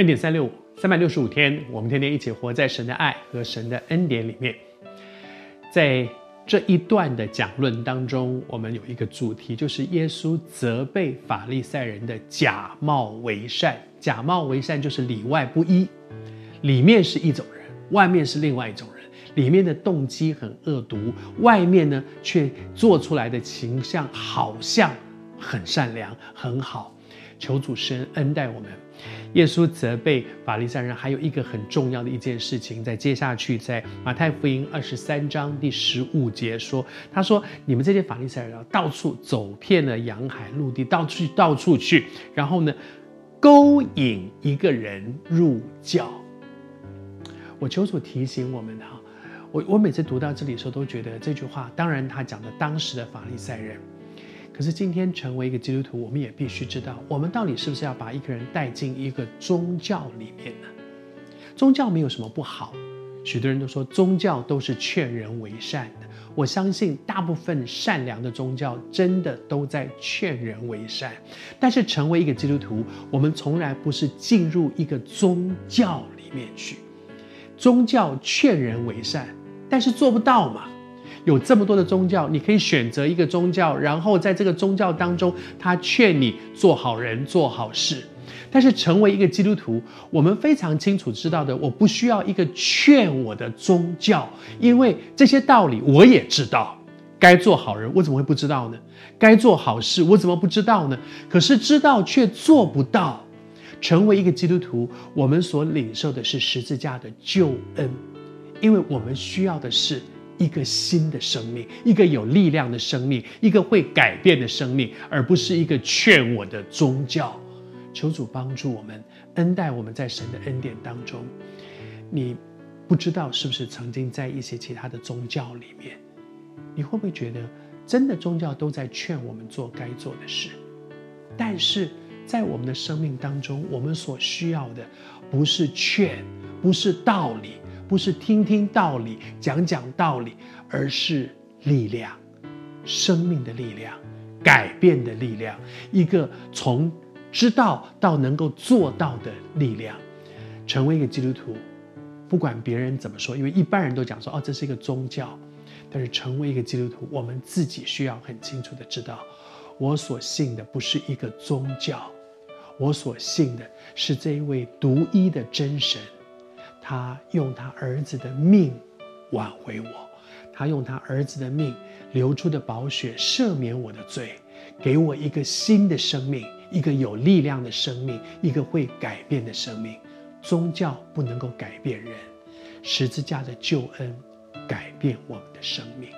恩典三六五，三百六十五天，我们天天一起活在神的爱和神的恩典里面。在这一段的讲论当中，我们有一个主题，就是耶稣责备法利赛人的假冒为善。假冒为善就是里外不一，里面是一种人，外面是另外一种人。里面的动机很恶毒，外面呢却做出来的形象好像很善良很好。求主神恩待我们。耶稣责备法利赛人，还有一个很重要的一件事情，在接下去，在马太福音二十三章第十五节说：“他说，你们这些法利赛人啊，到处走遍了洋海陆地，到处到处去，然后呢，勾引一个人入教。”我求主提醒我们哈，我我每次读到这里的时候，都觉得这句话，当然他讲的当时的法利赛人。可是今天成为一个基督徒，我们也必须知道，我们到底是不是要把一个人带进一个宗教里面呢？宗教没有什么不好，许多人都说宗教都是劝人为善的。我相信大部分善良的宗教真的都在劝人为善。但是成为一个基督徒，我们从来不是进入一个宗教里面去。宗教劝人为善，但是做不到嘛。有这么多的宗教，你可以选择一个宗教，然后在这个宗教当中，他劝你做好人、做好事。但是成为一个基督徒，我们非常清楚知道的，我不需要一个劝我的宗教，因为这些道理我也知道。该做好人，我怎么会不知道呢？该做好事，我怎么不知道呢？可是知道却做不到。成为一个基督徒，我们所领受的是十字架的救恩，因为我们需要的是。一个新的生命，一个有力量的生命，一个会改变的生命，而不是一个劝我的宗教。求主帮助我们，恩待我们在神的恩典当中。你不知道是不是曾经在一些其他的宗教里面？你会不会觉得真的宗教都在劝我们做该做的事？但是在我们的生命当中，我们所需要的不是劝，不是道理。不是听听道理、讲讲道理，而是力量，生命的力量，改变的力量，一个从知道到能够做到的力量。成为一个基督徒，不管别人怎么说，因为一般人都讲说哦，这是一个宗教。但是成为一个基督徒，我们自己需要很清楚的知道，我所信的不是一个宗教，我所信的是这一位独一的真神。他用他儿子的命挽回我，他用他儿子的命流出的宝血赦免我的罪，给我一个新的生命，一个有力量的生命，一个会改变的生命。宗教不能够改变人，十字架的救恩改变我们的生命。